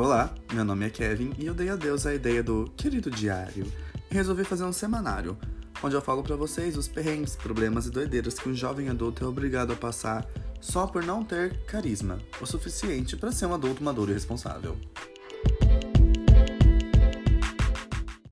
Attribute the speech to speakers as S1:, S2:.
S1: Olá, meu nome é Kevin e eu dei adeus à ideia do querido diário e resolvi fazer um semanário, onde eu falo para vocês os perrengues, problemas e doideiras que um jovem adulto é obrigado a passar só por não ter carisma o suficiente para ser um adulto maduro e responsável.